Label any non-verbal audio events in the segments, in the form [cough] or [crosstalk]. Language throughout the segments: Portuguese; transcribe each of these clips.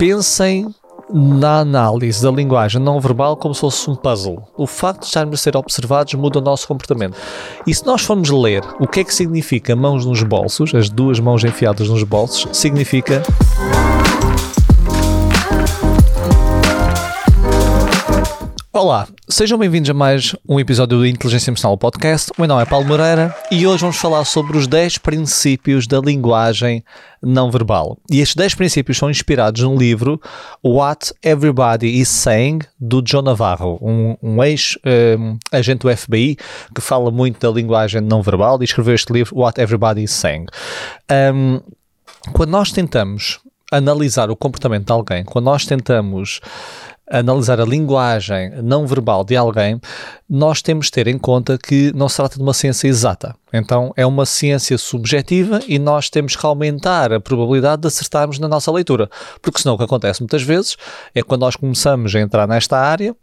pensem na análise da linguagem não verbal como se fosse um puzzle. O facto de estarmos a ser observados muda o nosso comportamento. E se nós formos ler o que é que significa mãos nos bolsos, as duas mãos enfiadas nos bolsos, significa Olá, sejam bem-vindos a mais um episódio do Inteligência Emocional Podcast. O meu nome é Paulo Moreira e hoje vamos falar sobre os 10 princípios da linguagem não verbal. E estes 10 princípios são inspirados no livro What Everybody is Saying, do John Navarro, um, um ex-agente um, do FBI que fala muito da linguagem não verbal e escreveu este livro What Everybody is Saying. Um, quando nós tentamos analisar o comportamento de alguém, quando nós tentamos analisar a linguagem não verbal de alguém, nós temos de ter em conta que não se trata de uma ciência exata. Então é uma ciência subjetiva e nós temos que aumentar a probabilidade de acertarmos na nossa leitura. Porque senão o que acontece muitas vezes é quando nós começamos a entrar nesta área,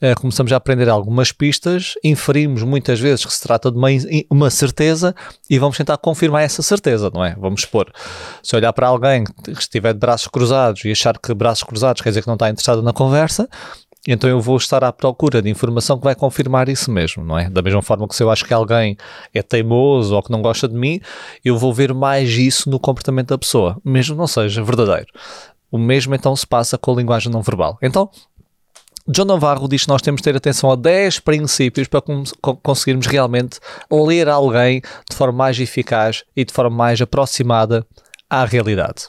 eh, começamos a aprender algumas pistas, inferimos muitas vezes que se trata de uma, uma certeza e vamos tentar confirmar essa certeza, não é? Vamos supor, se olhar para alguém que estiver de braços cruzados e achar que braços cruzados quer dizer que não está interessado na conversa, então eu vou estar à procura de informação que vai confirmar isso mesmo, não é? Da mesma forma que se eu acho que alguém é teimoso ou que não gosta de mim, eu vou ver mais isso no comportamento da pessoa, mesmo não seja verdadeiro. O mesmo então se passa com a linguagem não verbal. Então, John Navarro diz que nós temos de ter atenção a 10 princípios para conseguirmos realmente ler alguém de forma mais eficaz e de forma mais aproximada à realidade.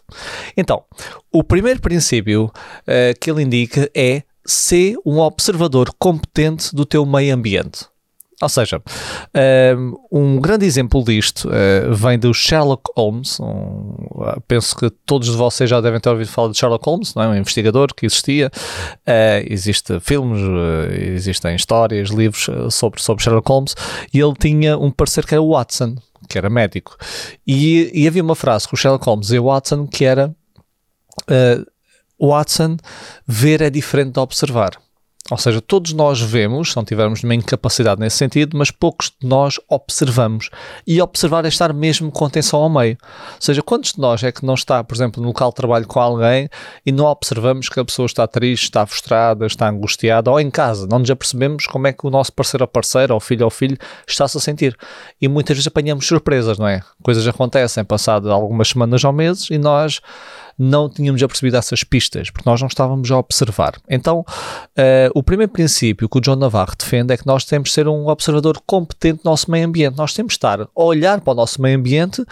Então, o primeiro princípio uh, que ele indica é ser um observador competente do teu meio ambiente. Ou seja, um grande exemplo disto uh, vem do Sherlock Holmes. Um, penso que todos vocês já devem ter ouvido falar de Sherlock Holmes, não é? um investigador que existia. Uh, existe filmes, existem histórias, livros sobre, sobre Sherlock Holmes. E ele tinha um parceiro que era o Watson, que era médico. E, e havia uma frase com o Sherlock Holmes e o Watson que era Watson, ver é diferente de observar. Ou seja, todos nós vemos, se não tivermos nenhuma incapacidade nesse sentido, mas poucos de nós observamos. E observar é estar mesmo com atenção ao meio. Ou seja, quantos de nós é que não está, por exemplo, no local de trabalho com alguém e não observamos que a pessoa está triste, está frustrada, está angustiada, ou em casa, não nos apercebemos como é que o nosso parceiro ou parceira, ou filho ou filho, está-se a sentir. E muitas vezes apanhamos surpresas, não é? Coisas acontecem passado algumas semanas ou meses e nós não tínhamos apercebido essas pistas, porque nós não estávamos a observar. Então, uh, o primeiro princípio que o John Navarro defende é que nós temos de ser um observador competente do nosso meio ambiente. Nós temos de estar a olhar para o nosso meio ambiente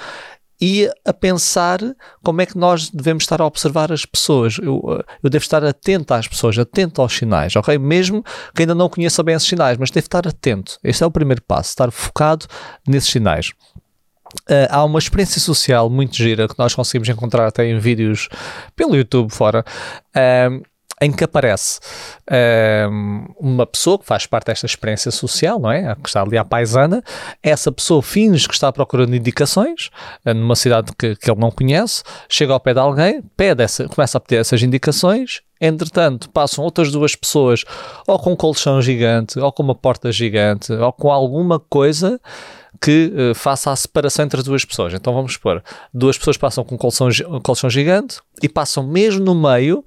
e a pensar como é que nós devemos estar a observar as pessoas. Eu, eh, eu devo estar atento às pessoas, atento aos sinais, ok? Mesmo que ainda não conheça bem esses sinais, mas devo estar atento. Este é o primeiro passo, estar focado nesses sinais. Uh, há uma experiência social muito gira que nós conseguimos encontrar até em vídeos pelo YouTube fora. Uh, em que aparece uh, uma pessoa que faz parte desta experiência social, não é? Que está ali à paisana. Essa pessoa finge que está procurando indicações numa cidade que, que ele não conhece, chega ao pé de alguém, pede essa, começa a pedir essas indicações. Entretanto, passam outras duas pessoas, ou com um colchão gigante, ou com uma porta gigante, ou com alguma coisa que uh, faça a separação entre as duas pessoas. Então vamos supor, duas pessoas passam com um colchão, um colchão gigante e passam mesmo no meio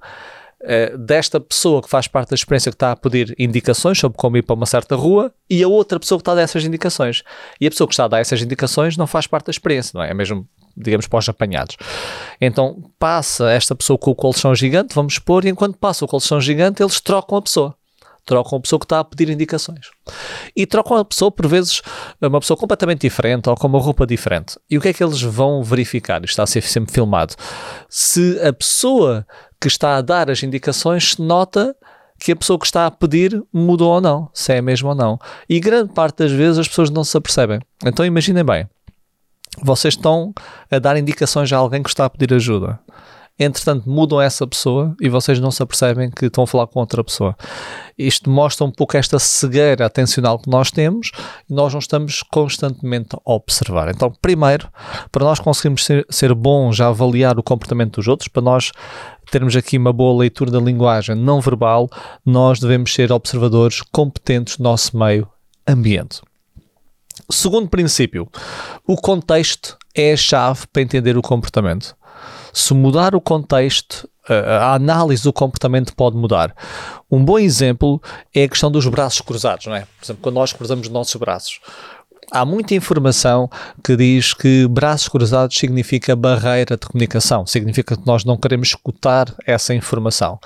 uh, desta pessoa que faz parte da experiência que está a pedir indicações sobre como ir para uma certa rua e a outra pessoa que está a dar essas indicações. E a pessoa que está a dar essas indicações não faz parte da experiência, não é? É mesmo digamos, para os apanhados. Então passa esta pessoa com o colchão gigante, vamos expor, e enquanto passa o colchão gigante, eles trocam a pessoa trocam a pessoa que está a pedir indicações. E trocam a pessoa, por vezes, uma pessoa completamente diferente ou com uma roupa diferente. E o que é que eles vão verificar? Isto está a ser sempre filmado. Se a pessoa que está a dar as indicações nota que a pessoa que está a pedir mudou ou não, se é mesmo ou não. E grande parte das vezes as pessoas não se apercebem. Então imaginem bem, vocês estão a dar indicações a alguém que está a pedir ajuda entretanto mudam essa pessoa e vocês não se apercebem que estão a falar com outra pessoa. Isto mostra um pouco esta cegueira atencional que nós temos e nós não estamos constantemente a observar. Então, primeiro, para nós conseguirmos ser, ser bons a avaliar o comportamento dos outros, para nós termos aqui uma boa leitura da linguagem não verbal, nós devemos ser observadores competentes do nosso meio ambiente. Segundo princípio, o contexto é a chave para entender o comportamento se mudar o contexto, a análise do comportamento pode mudar. Um bom exemplo é a questão dos braços cruzados, não é? Por exemplo, quando nós cruzamos os nossos braços. Há muita informação que diz que braços cruzados significa barreira de comunicação, significa que nós não queremos escutar essa informação.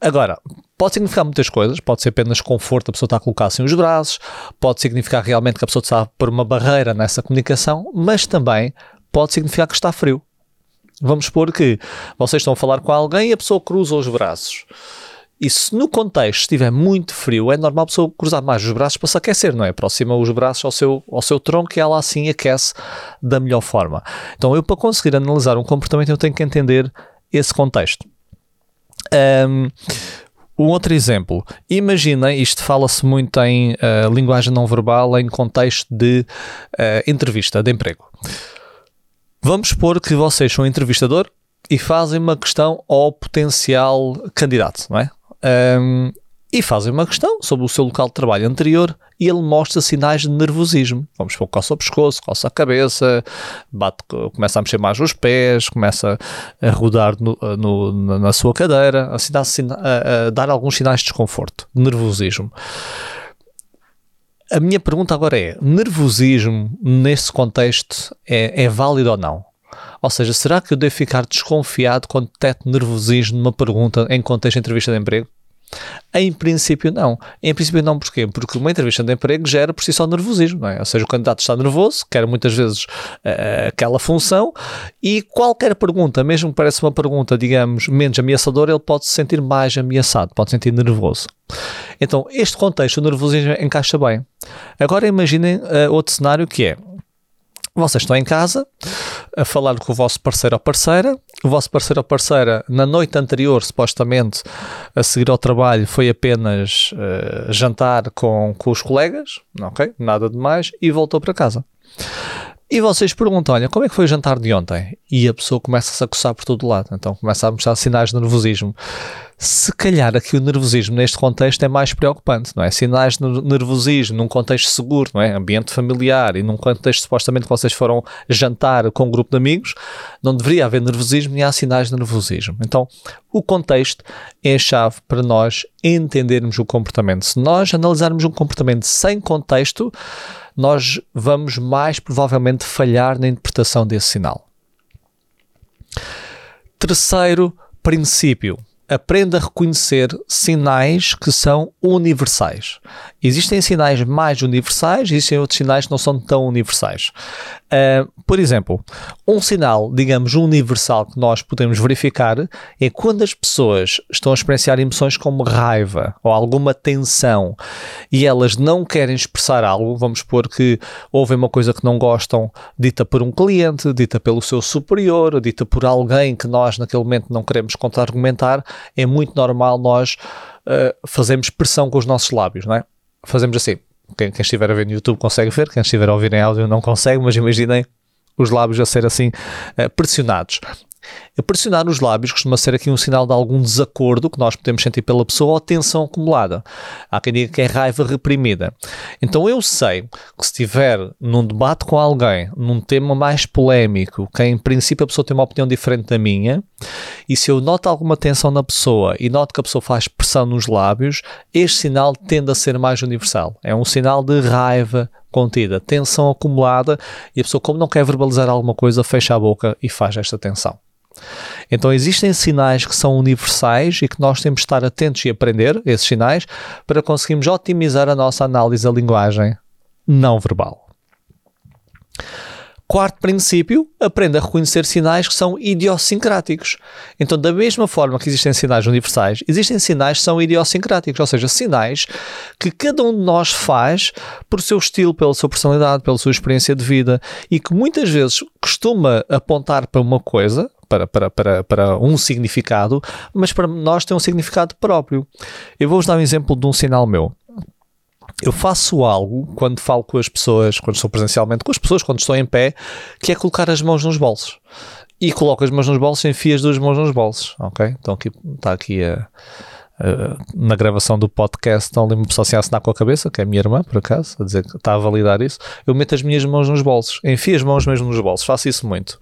Agora, pode significar muitas coisas, pode ser apenas conforto, a pessoa está a colocar assim os braços, pode significar realmente que a pessoa está por uma barreira nessa comunicação, mas também pode significar que está frio. Vamos supor que vocês estão a falar com alguém e a pessoa cruza os braços. E se no contexto estiver muito frio, é normal a pessoa cruzar mais os braços para se aquecer, não é? Aproxima os braços ao seu, ao seu tronco e ela assim aquece da melhor forma. Então, eu para conseguir analisar um comportamento, eu tenho que entender esse contexto. Um, um outro exemplo, imaginem, isto fala-se muito em uh, linguagem não verbal em contexto de uh, entrevista de emprego. Vamos supor que vocês são entrevistador e fazem uma questão ao potencial candidato, não é? Um, e fazem uma questão sobre o seu local de trabalho anterior e ele mostra sinais de nervosismo. Vamos pôr coça o pescoço, coça a cabeça, bate, começa a mexer mais os pés, começa a rodar no, no, na sua cadeira, assim a, a dar alguns sinais de desconforto, de nervosismo. A minha pergunta agora é: nervosismo nesse contexto é, é válido ou não? Ou seja, será que eu devo ficar desconfiado quando detecto nervosismo numa pergunta em contexto de entrevista de emprego? Em princípio, não. Em princípio, não. Porquê? Porque uma entrevista de emprego gera por si só nervosismo, é? Ou seja, o candidato está nervoso, quer muitas vezes uh, aquela função e qualquer pergunta, mesmo que pareça uma pergunta, digamos, menos ameaçadora, ele pode se sentir mais ameaçado, pode se sentir nervoso. Então, este contexto, o nervosismo encaixa bem. Agora imaginem uh, outro cenário que é vocês estão em casa a falar com o vosso parceiro ou parceira. O vosso parceiro ou parceira, na noite anterior, supostamente, a seguir ao trabalho, foi apenas uh, jantar com, com os colegas, ok? Nada de mais, e voltou para casa. E vocês perguntam: olha, como é que foi o jantar de ontem? E a pessoa começa-se a coçar por todo lado, então começa a mostrar sinais de nervosismo. Se calhar aqui o nervosismo neste contexto é mais preocupante, não é? Sinais de nervosismo num contexto seguro, não é? Ambiente familiar e num contexto supostamente que vocês foram jantar com um grupo de amigos, não deveria haver nervosismo nem há sinais de nervosismo. Então, o contexto é a chave para nós entendermos o comportamento. Se nós analisarmos um comportamento sem contexto, nós vamos mais provavelmente falhar na interpretação desse sinal. Terceiro princípio aprenda a reconhecer sinais que são universais. Existem sinais mais universais, existem outros sinais que não são tão universais. Uh, por exemplo, um sinal, digamos, universal que nós podemos verificar é quando as pessoas estão a experienciar emoções como raiva ou alguma tensão e elas não querem expressar algo, vamos supor que houve uma coisa que não gostam, dita por um cliente, dita pelo seu superior, dita por alguém que nós naquele momento não queremos contra-argumentar, é muito normal nós uh, fazermos pressão com os nossos lábios, não é? Fazemos assim quem, quem, estiver a ver no YouTube consegue ver, quem estiver a ouvir em áudio não consegue, mas imaginem os lábios a ser assim uh, pressionados. Pressionar os lábios costuma ser aqui um sinal de algum desacordo que nós podemos sentir pela pessoa ou tensão acumulada. Há quem diga que é raiva reprimida. Então eu sei que se estiver num debate com alguém, num tema mais polémico, que em princípio a pessoa tem uma opinião diferente da minha, e se eu noto alguma tensão na pessoa e noto que a pessoa faz pressão nos lábios, este sinal tende a ser mais universal. É um sinal de raiva contida, tensão acumulada, e a pessoa, como não quer verbalizar alguma coisa, fecha a boca e faz esta tensão. Então existem sinais que são universais e que nós temos de estar atentos e aprender esses sinais para conseguirmos otimizar a nossa análise da linguagem não verbal. Quarto princípio, aprenda a reconhecer sinais que são idiosincráticos. Então, da mesma forma que existem sinais universais, existem sinais que são idiosincráticos, ou seja, sinais que cada um de nós faz por seu estilo, pela sua personalidade, pela sua experiência de vida e que muitas vezes costuma apontar para uma coisa, para, para, para, para um significado, mas para nós tem um significado próprio. Eu vou-vos dar um exemplo de um sinal meu eu faço algo quando falo com as pessoas, quando estou presencialmente com as pessoas, quando estou em pé, que é colocar as mãos nos bolsos. E coloco as mãos nos bolsos, enfio as duas mãos nos bolsos, ok? Então aqui, está aqui a, uh, na gravação do podcast, estão ali uma pessoa assim a assinar com a cabeça, que é a minha irmã, por acaso, a dizer que está a validar isso. Eu meto as minhas mãos nos bolsos, enfio as mãos mesmo nos bolsos, faço isso muito.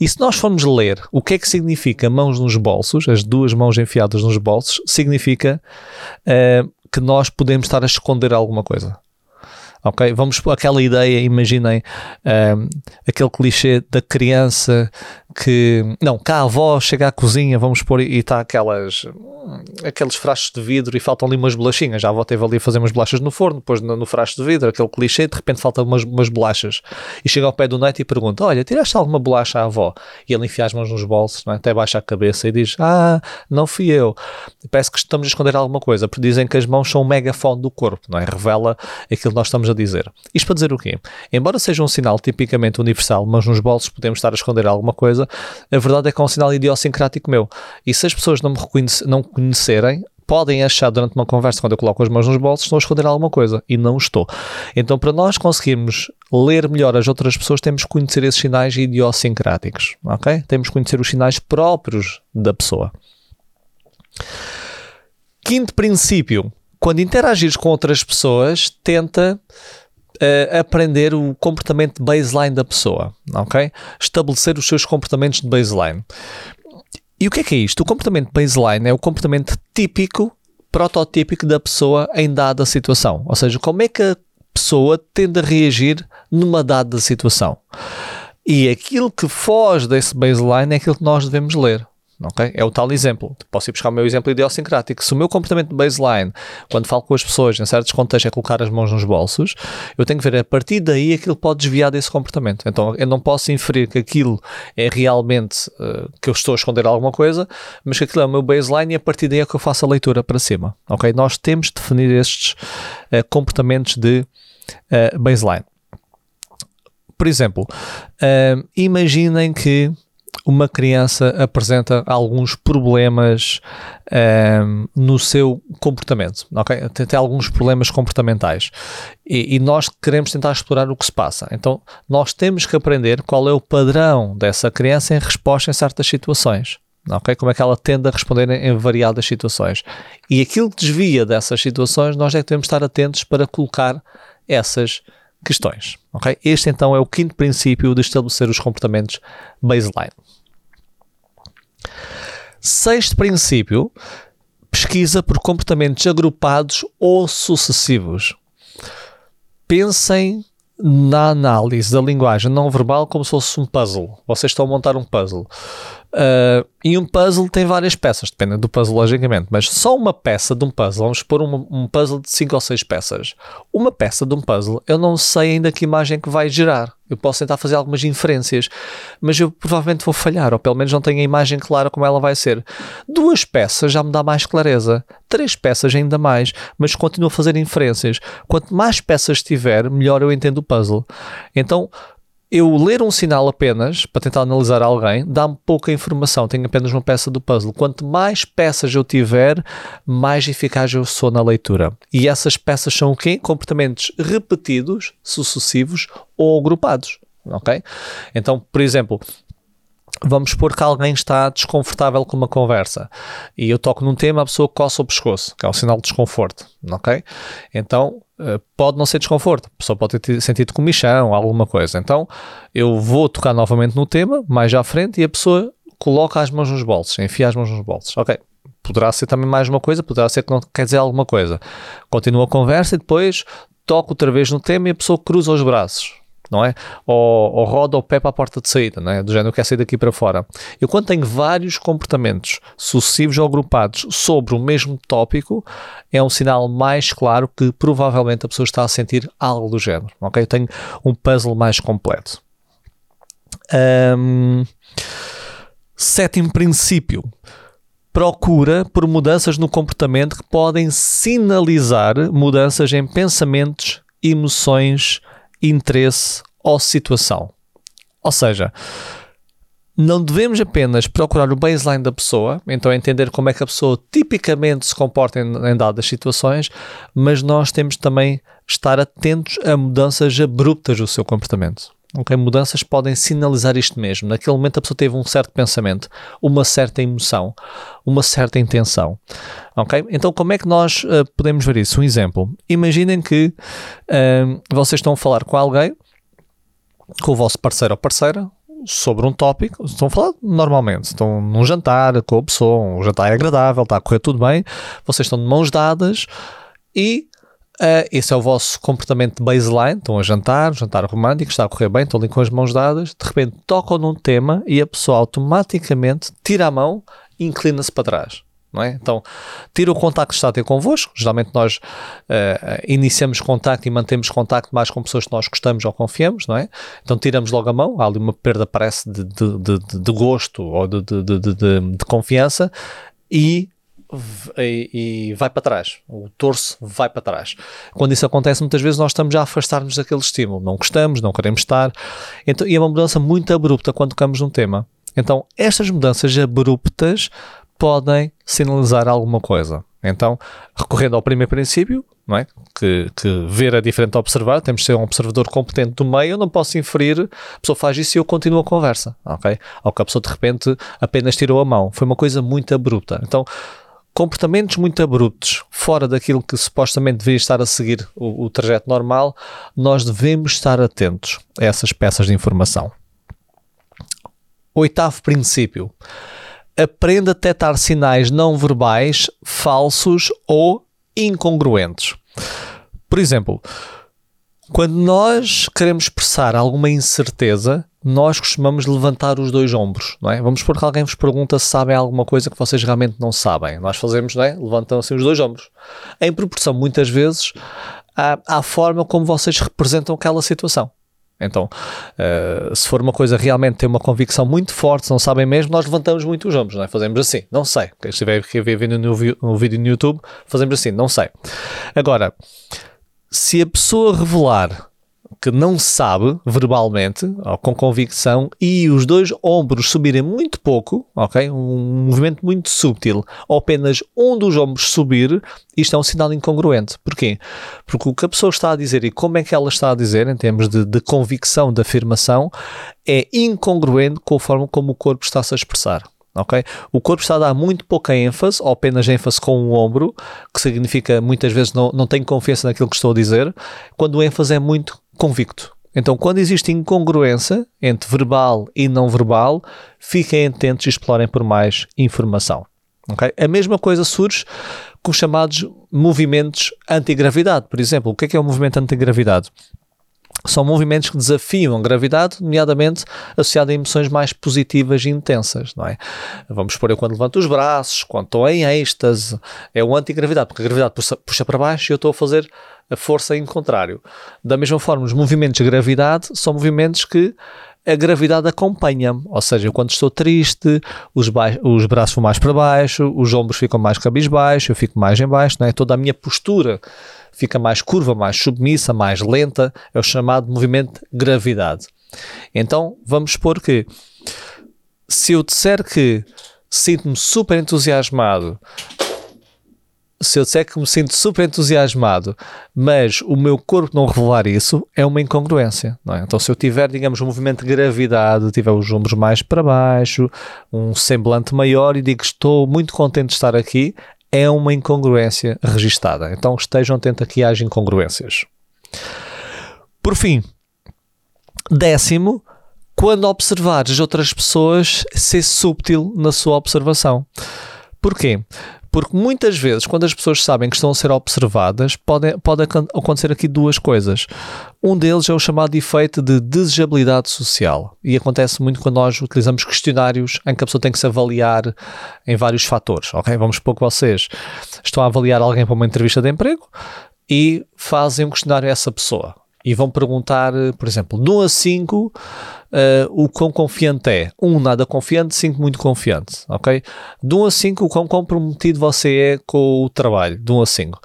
E se nós formos ler o que é que significa mãos nos bolsos, as duas mãos enfiadas nos bolsos, significa uh, que nós podemos estar a esconder alguma coisa ok? Vamos aquela ideia, imaginem um, aquele clichê da criança que, não, cá a avó chega à cozinha, vamos pôr e está aquelas, aqueles frascos de vidro e faltam ali umas bolachinhas, já a avó teve ali a fazer umas bolachas no forno, depois no, no frasco de vidro, aquele clichê, de repente faltam umas, umas bolachas e chega ao pé do neto e pergunta, olha, tiraste alguma bolacha à avó? E ele enfia as mãos nos bolsos, é? até baixa a cabeça e diz, ah, não fui eu. Parece que estamos a esconder alguma coisa, porque dizem que as mãos são o megafone do corpo, não é? Revela aquilo que nós estamos a dizer. Isto para dizer o quê? Embora seja um sinal tipicamente universal, mas nos bolsos podemos estar a esconder alguma coisa, a verdade é que é um sinal idiosincrático meu. E se as pessoas não me não conhecerem, podem achar durante uma conversa, quando eu coloco as mãos nos bolsos, estou a esconder alguma coisa. E não estou. Então, para nós conseguirmos ler melhor as outras pessoas, temos que conhecer esses sinais idiosincráticos. Ok? Temos que conhecer os sinais próprios da pessoa. Quinto princípio quando interagires com outras pessoas, tenta uh, aprender o comportamento baseline da pessoa, ok? Estabelecer os seus comportamentos de baseline. E o que é que é isto? O comportamento baseline é o comportamento típico, prototípico da pessoa em dada situação. Ou seja, como é que a pessoa tende a reagir numa dada situação. E aquilo que foge desse baseline é aquilo que nós devemos ler. Okay? É o tal exemplo. Posso ir buscar o meu exemplo idiosincrático. Se o meu comportamento de baseline, quando falo com as pessoas em certos contextos, é colocar as mãos nos bolsos, eu tenho que ver a partir daí aquilo pode desviar desse comportamento. Então eu não posso inferir que aquilo é realmente uh, que eu estou a esconder alguma coisa, mas que aquilo é o meu baseline e a partir daí é que eu faço a leitura para cima. Okay? Nós temos de definir estes uh, comportamentos de uh, baseline. Por exemplo, imaginem que uma criança apresenta alguns problemas um, ehm, no seu comportamento, ok? Tem, tem alguns problemas comportamentais e, e, nós queremos tentar explorar o que se passa. Então, nós temos que aprender qual é o padrão dessa criança em resposta em certas situações. ok? Como é que ela tende a responder em, em variadas situações. E aquilo que desvia dessas situações, nós é que temos de estar atentos para colocar essas questões. ok? Este então é o quinto princípio de estabelecer os comportamentos baseline. Sexto princípio, pesquisa por comportamentos agrupados ou sucessivos. Pensem na análise da linguagem não verbal como se fosse um puzzle. Vocês estão a montar um puzzle. Uh, e um puzzle tem várias peças, depende do puzzle, logicamente, mas só uma peça de um puzzle, vamos pôr um, um puzzle de 5 ou 6 peças. Uma peça de um puzzle, eu não sei ainda que imagem que vai gerar. Eu posso tentar fazer algumas inferências, mas eu provavelmente vou falhar, ou pelo menos não tenho a imagem clara como ela vai ser. Duas peças já me dá mais clareza, três peças ainda mais, mas continuo a fazer inferências. Quanto mais peças tiver, melhor eu entendo o puzzle. Então, eu ler um sinal apenas para tentar analisar alguém dá-me pouca informação, tenho apenas uma peça do puzzle. Quanto mais peças eu tiver, mais eficaz eu sou na leitura. E essas peças são o quê? Comportamentos repetidos, sucessivos ou agrupados. Ok? Então, por exemplo, vamos supor que alguém está desconfortável com uma conversa e eu toco num tema, a pessoa coça o pescoço, que é um sinal de desconforto, ok? Então uh, pode não ser desconforto, a pessoa pode ter sentido comichão, alguma coisa. Então eu vou tocar novamente no tema, mais à frente, e a pessoa coloca as mãos nos bolsos, enfia as mãos nos bolsos, ok? Poderá ser também mais uma coisa, poderá ser que não quer dizer alguma coisa. Continua a conversa e depois toco outra vez no tema e a pessoa cruza os braços não é? Ou, ou roda o pé para a porta de saída, não é? Do género, quer sair daqui para fora. Eu, quando tenho vários comportamentos sucessivos ou agrupados sobre o mesmo tópico, é um sinal mais claro que provavelmente a pessoa está a sentir algo do género, ok? Eu tenho um puzzle mais completo. Um, sétimo princípio procura por mudanças no comportamento que podem sinalizar mudanças em pensamentos, emoções interesse ou situação. Ou seja, não devemos apenas procurar o baseline da pessoa, então entender como é que a pessoa tipicamente se comporta em, em dadas situações, mas nós temos também estar atentos a mudanças abruptas do seu comportamento. Ok? Mudanças podem sinalizar isto mesmo. Naquele momento a pessoa teve um certo pensamento, uma certa emoção, uma certa intenção. Ok? Então como é que nós uh, podemos ver isso? Um exemplo. Imaginem que uh, vocês estão a falar com alguém, com o vosso parceiro ou parceira, sobre um tópico, estão a falar normalmente, estão num jantar com a pessoa, um jantar é agradável, está a correr tudo bem, vocês estão de mãos dadas e Uh, esse é o vosso comportamento baseline. Estão a jantar, um jantar romântico, está a correr bem, estão ali com as mãos dadas. De repente tocam num tema e a pessoa automaticamente tira a mão e inclina-se para trás. Não é? Então, tira o contacto que está a ter convosco. Geralmente nós uh, iniciamos contacto e mantemos contacto mais com pessoas que nós gostamos ou confiamos, não é? Então tiramos logo a mão, há ali uma perda, parece, de, de, de, de gosto ou de, de confiança e e, e, vai para trás, o torso vai para trás. Quando isso acontece, muitas vezes nós estamos a afastar-nos daquele estímulo, não gostamos, não queremos estar, então, e é uma mudança muito abrupta quando tocamos num tema. Então, estas mudanças abruptas podem sinalizar alguma coisa. Então, recorrendo ao primeiro princípio, não é? que, que ver é diferente de observar, temos de ser um observador competente do meio, eu não posso inferir, a pessoa faz isso e eu continuo a conversa, ok? Ou que a pessoa de repente apenas tirou a mão, foi uma coisa muito abrupta. Então, comportamentos muito abruptos, fora daquilo que supostamente devia estar a seguir o, o trajeto normal, nós devemos estar atentos a essas peças de informação. Oitavo princípio. Aprenda a detectar sinais não verbais falsos ou incongruentes. Por exemplo, quando nós queremos expressar alguma incerteza, nós costumamos levantar os dois ombros, não é? Vamos supor que alguém vos pergunta se sabem alguma coisa que vocês realmente não sabem. Nós fazemos, não é? Levantam assim os dois ombros. Em proporção, muitas vezes, à, à forma como vocês representam aquela situação. Então, uh, se for uma coisa realmente tem uma convicção muito forte, não sabem mesmo, nós levantamos muito os ombros, não é? Fazemos assim, não sei. Quem estiver aqui vídeo no, no vídeo no YouTube, fazemos assim, não sei. Agora, se a pessoa revelar que não sabe verbalmente, ou com convicção, e os dois ombros subirem muito pouco, ok? Um movimento muito sutil, ou apenas um dos ombros subir, isto é um sinal incongruente. Porquê? Porque o que a pessoa está a dizer e como é que ela está a dizer, em termos de, de convicção, de afirmação, é incongruente com a forma como o corpo está-se a expressar ok? O corpo está a dar muito pouca ênfase, ou apenas ênfase com o ombro, que significa muitas vezes não, não tenho confiança naquilo que estou a dizer, quando o ênfase é muito convicto. Então, quando existe incongruência entre verbal e não verbal, fiquem atentos e explorem por mais informação. Okay? A mesma coisa surge com os chamados movimentos antigravidade. Por exemplo, o que é, que é o movimento antigravidade? São movimentos que desafiam a gravidade, nomeadamente associado a emoções mais positivas e intensas, não é? Vamos supor, eu quando levanto os braços, quando estou em êxtase, é o antigravidade, porque a gravidade puxa, puxa para baixo e eu estou a fazer a força em contrário. Da mesma forma, os movimentos de gravidade são movimentos que a gravidade acompanha-me, ou seja, quando estou triste, os, os braços vão mais para baixo, os ombros ficam mais cabisbaixo, eu fico mais em baixo, é? toda a minha postura fica mais curva, mais submissa, mais lenta, é o chamado movimento de gravidade. Então, vamos supor que se eu disser que sinto-me super entusiasmado se eu disser que me sinto super entusiasmado, mas o meu corpo não revelar isso, é uma incongruência. É? Então, se eu tiver, digamos, um movimento de gravidade, tiver os ombros mais para baixo, um semblante maior e digo estou muito contente de estar aqui, é uma incongruência registada. Então, estejam atentos aqui às incongruências. Por fim, décimo, quando observares outras pessoas, ser subtil na sua observação. Porquê? Porque muitas vezes, quando as pessoas sabem que estão a ser observadas, pode, pode acontecer aqui duas coisas. Um deles é o chamado efeito de desejabilidade social. E acontece muito quando nós utilizamos questionários em que a pessoa tem que se avaliar em vários fatores. Ok? Vamos supor que vocês estão a avaliar alguém para uma entrevista de emprego e fazem um questionário a essa pessoa e vão perguntar, por exemplo, de 1 a 5, uh, o quão confiante é. 1 nada confiante, 5 muito confiante, ok? De 1 a 5, o quão comprometido você é com o trabalho, de 1 a 5.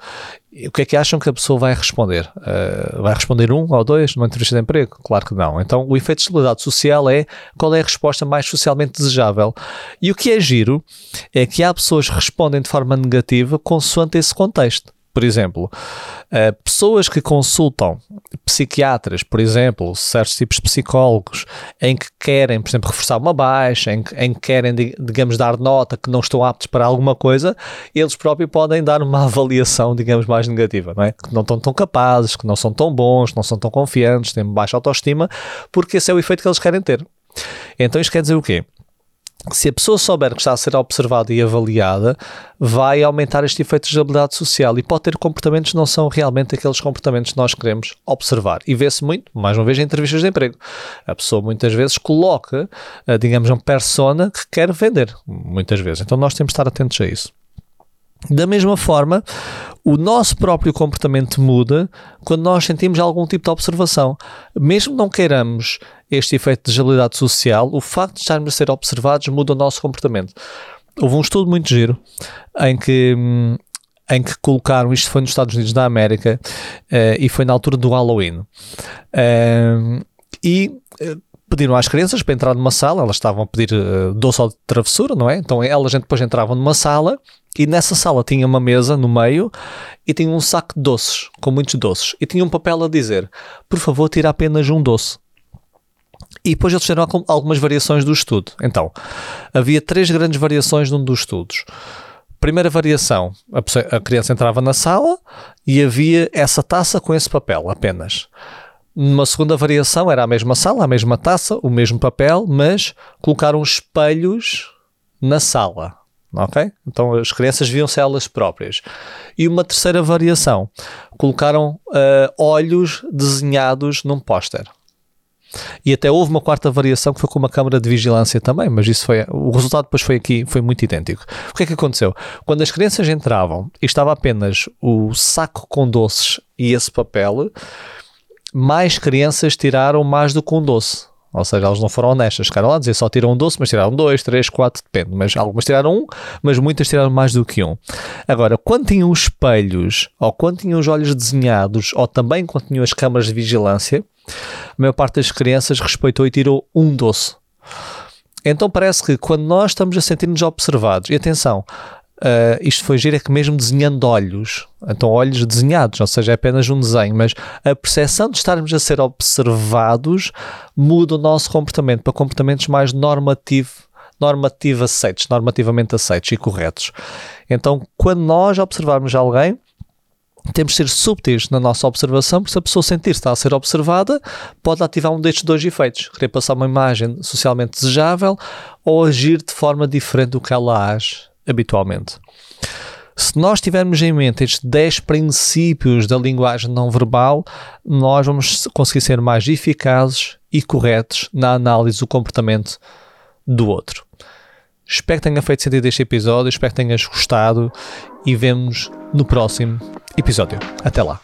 O que é que acham que a pessoa vai responder? Uh, vai responder 1 ou 2 numa entrevista de emprego? Claro que não. Então, o efeito de estabilidade social é qual é a resposta mais socialmente desejável. E o que é giro é que há pessoas que respondem de forma negativa consoante esse contexto. Por exemplo, uh, pessoas que consultam psiquiatras, por exemplo, certos tipos de psicólogos, em que querem, por exemplo, reforçar uma baixa, em em que querem, digamos, dar nota que não estão aptos para alguma coisa, eles próprios podem dar uma [laughs] avaliação, digamos, mais negativa, não é? Que não estão tão capazes, que não são tão bons, que não são tão confiantes, têm baixa autoestima, porque esse é o efeito que eles querem ter. Então isto quer dizer o quê? Se a pessoa souber que está a ser observada e avaliada, vai aumentar este efeito de habilidade social e pode ter comportamentos que não são realmente aqueles comportamentos que nós queremos observar. E vê-se muito, mais uma vez, em entrevistas de emprego. A pessoa muitas vezes coloca, eh, digamos, uma persona que quer vender, muitas vezes. Então nós temos de estar atentos a isso. Da mesma forma, o nosso próprio comportamento muda quando nós sentimos algum tipo de observação. Mesmo não queiramos este efeito de agilidade social, o facto de estarmos a ser observados muda o nosso comportamento. Houve um estudo muito giro em que, em que colocaram, isto foi nos Estados Unidos da América uh, e foi na altura do Halloween. Uh, e uh, pediram às crianças para entrar numa sala, elas estavam a pedir uh, doce ou travessura, não é? Então elas depois entravam numa sala e nessa sala tinha uma mesa no meio e tinha um saco de doces, com muitos doces. E tinha um papel a dizer: por favor, tira apenas um doce. E depois eles fizeram algumas variações do estudo. Então, havia três grandes variações num dos estudos. Primeira variação: a, pessoa, a criança entrava na sala e havia essa taça com esse papel apenas. Numa segunda variação era a mesma sala, a mesma taça, o mesmo papel, mas colocaram espelhos na sala. Ok? Então as crianças viam-se elas próprias. E uma terceira variação: colocaram uh, olhos desenhados num póster. E até houve uma quarta variação que foi com uma câmara de vigilância também, mas isso foi o resultado depois foi aqui foi muito idêntico. O que é que aconteceu? Quando as crianças entravam e estava apenas o saco com doces e esse papel, mais crianças tiraram mais do que um doce. Ou seja, elas não foram honestas, ficaram lá dizer só tiram um doce, mas tiraram dois, três, quatro, depende. Mas algumas tiraram um, mas muitas tiraram mais do que um. Agora, quando tinham os espelhos, ou quando tinham os olhos desenhados, ou também quando tinham as câmaras de vigilância, a maior parte das crianças respeitou e tirou um doce. Então parece que quando nós estamos a sentir-nos observados, e atenção, Uh, isto foi giro, é que mesmo desenhando olhos, então olhos desenhados, ou seja, é apenas um desenho, mas a percepção de estarmos a ser observados muda o nosso comportamento para comportamentos mais normativo, normativo aceitos, normativamente aceitos e corretos. Então, quando nós observarmos alguém, temos de ser subtis na nossa observação, porque se a pessoa sentir se está a ser observada, pode ativar um destes dois efeitos: querer passar uma imagem socialmente desejável ou agir de forma diferente do que ela age habitualmente. Se nós tivermos em mente estes 10 princípios da linguagem não verbal, nós vamos conseguir ser mais eficazes e corretos na análise do comportamento do outro. Espero que tenha feito sentido este episódio, espero que tenhas gostado e vemos no próximo episódio. Até lá!